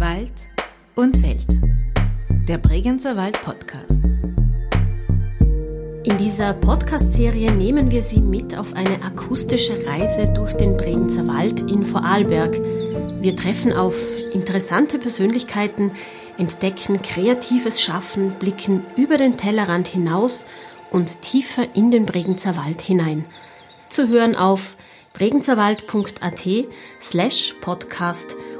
Wald und Welt. Der Bregenzer Wald Podcast. In dieser Podcast-Serie nehmen wir Sie mit auf eine akustische Reise durch den Bregenzer Wald in Vorarlberg. Wir treffen auf interessante Persönlichkeiten, entdecken kreatives Schaffen, blicken über den Tellerrand hinaus und tiefer in den Bregenzer Wald hinein. Zu hören auf bregenzerwald.at slash podcast